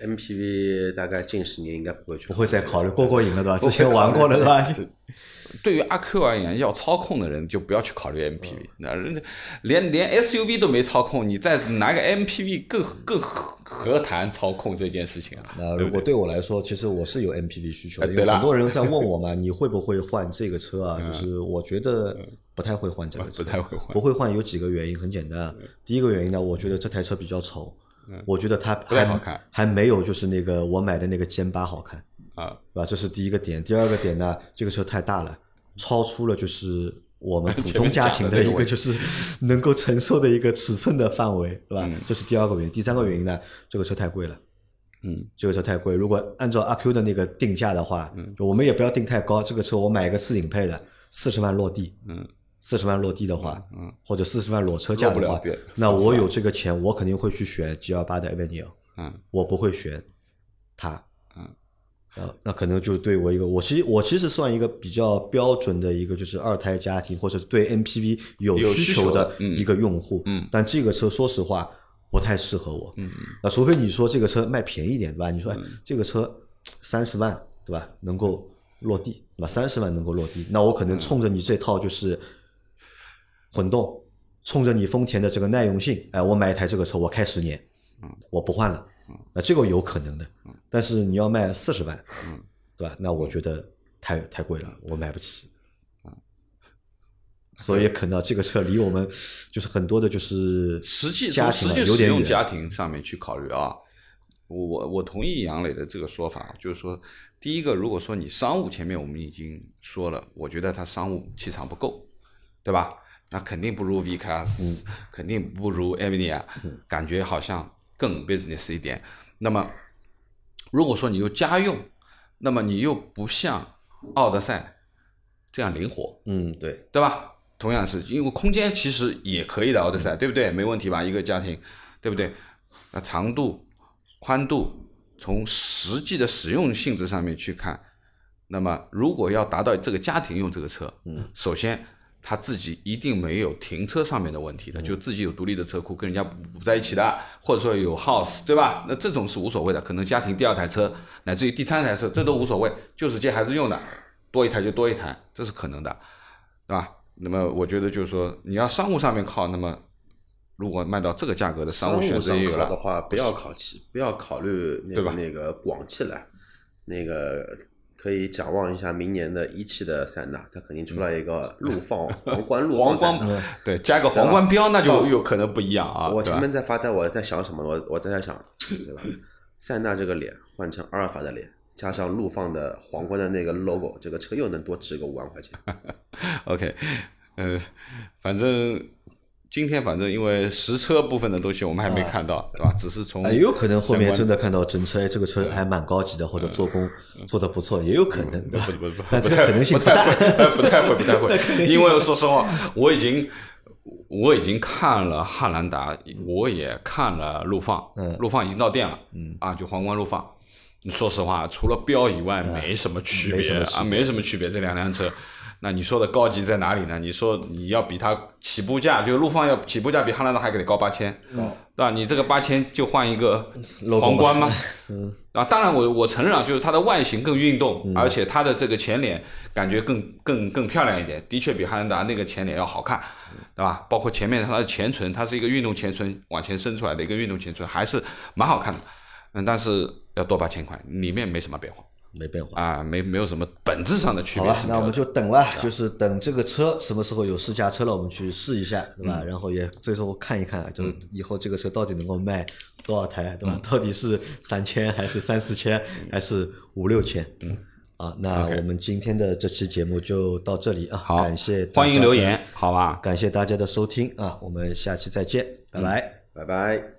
MPV 大概近十年应该不会去，不会再考虑过过瘾了，对吧？之前玩过了，对吧？对。于阿 Q 而言，要操控的人就不要去考虑 MPV，那人家连连 SUV 都没操控，你再拿个 MPV 更更何何谈操控这件事情啊？那如果对我来说，其实我是有 MPV 需求的，因为很多人在问我嘛，你会不会换这个车啊？就是我觉得不太会换这个车，不太会换。不会换有几个原因，很简单。啊。第一个原因呢，我觉得这台车比较丑，我觉得它还不太好看还没有就是那个我买的那个歼八好看。啊，对吧？这是第一个点。第二个点呢，这个车太大了，超出了就是我们普通家庭的一个就是能够承受的一个尺寸的范围，对吧？这是第二个原因。第三个原因呢，这个车太贵了。嗯，这个车太贵。如果按照阿 Q 的那个定价的话，嗯就我们也不要定太高。这个车我买一个四顶配的，四十万落地，嗯，四十万落地的话，嗯，或者四十万裸车价的话那我有这个钱，我肯定会去选 G L 八的 Avenue，嗯我不会选它。嗯，呃，那可能就对我一个，我其实我其实算一个比较标准的一个，就是二胎家庭或者对 MPV 有有需需求的一个用户。嗯但这个车说实话不太适合我。嗯那除非你说这个车卖便宜点，对吧？你说哎，这个车三十万，对吧？能够落地，对吧？三十万能够落地，那我可能冲着你这套就是混动，冲着你丰田的这个耐用性，哎，我买一台这个车，我开十年，我不换了，那这个有可能的。但是你要卖四十万，对吧？那我觉得太太贵了，我买不起。所以可能这个车离我们就是很多的，就是实际实际。使用家庭上面去考虑啊，我我我同意杨磊的这个说法，就是说，第一个，如果说你商务前面我们已经说了，我觉得它商务气场不够，对吧？那肯定不如 V Class，、肯定不如 Avinia，、感觉好像更 business 一点。那么，如果说你又家用，那么你又不像奥德赛这样灵活，嗯，对，对吧？同样是因为空间其实也可以的，奥德赛对不对？没问题吧？一个家庭，对不对？那长度、宽度，从实际的使用性质上面去看，那么如果要达到这个家庭用这个车，嗯，首先他自己一定没有停车上面的问题的，就自己有独立的车库，跟人家不不在一起的，或者说有 house，对吧？那这种是无所谓的，可能家庭第二台车，乃至于第三台车，这都无所谓，就是接孩子用的，多一台就多一台，这是可能的，对吧？那么我觉得就是说，你要商务上面靠，那么如果卖到这个价格的商务选择也有了，的话，不要考虑，不要考虑那对吧个那个广汽了，那个可以展望一下明年的一汽的塞纳，它肯定出来一个陆放 皇冠陆皇放皇。冠对加个皇冠标，那就有可能不一样啊，我前面？在发呆，我在想什么？我我在想，对吧？塞纳这个脸换成阿尔法的脸，加上陆放的皇冠的那个 logo，这个车又能多值个五万块钱。OK，呃，反正今天反正因为实车部分的东西我们还没看到，对吧？只是从啊，也有可能后面真的。的看到整车，哎，这个车还蛮高级的，或者做工做的不错，也有可能，对吧？不？不不，但这个可能性不大。太会，不太会，不太会，因为说实话，我已经我已经看了汉兰达，我也看了陆放，嗯。陆放已经到店了，嗯。啊，就皇冠陆放。说实话，除了标以外，没什么区别没什么区别。啊，没什么区别。这两辆车，那你说的高级在哪里呢？你说你要比它起步价，就是陆放要起步价比汉兰达还给你高八千，对吧？你这个八千就换一个皇冠吗？啊，当然我我承认啊，就是它的外形更运动，而且它的这个前脸感觉更更更漂亮一点，的确比汉兰达那个前脸要好看，对吧？包括前面它的前唇，它是一个运动前唇往前伸出来的一个运动前唇，还是蛮好看的。嗯，但是要多八千块，里面没什么变化没变化。啊，没没有什么本质上的区别好吧。那我们就等了，就是等这个车什么时候有试驾车了，我们去试一下，对吧？然后也最终看一看，就是以后这个车到底能够卖多少台，对吧？到底是三千还是三四千还是五六千？嗯，啊，那我们今天的这期节目就到这里啊，好，感谢欢迎留言，好吧？感谢大家的收听啊，我们下期再见，拜拜。拜拜。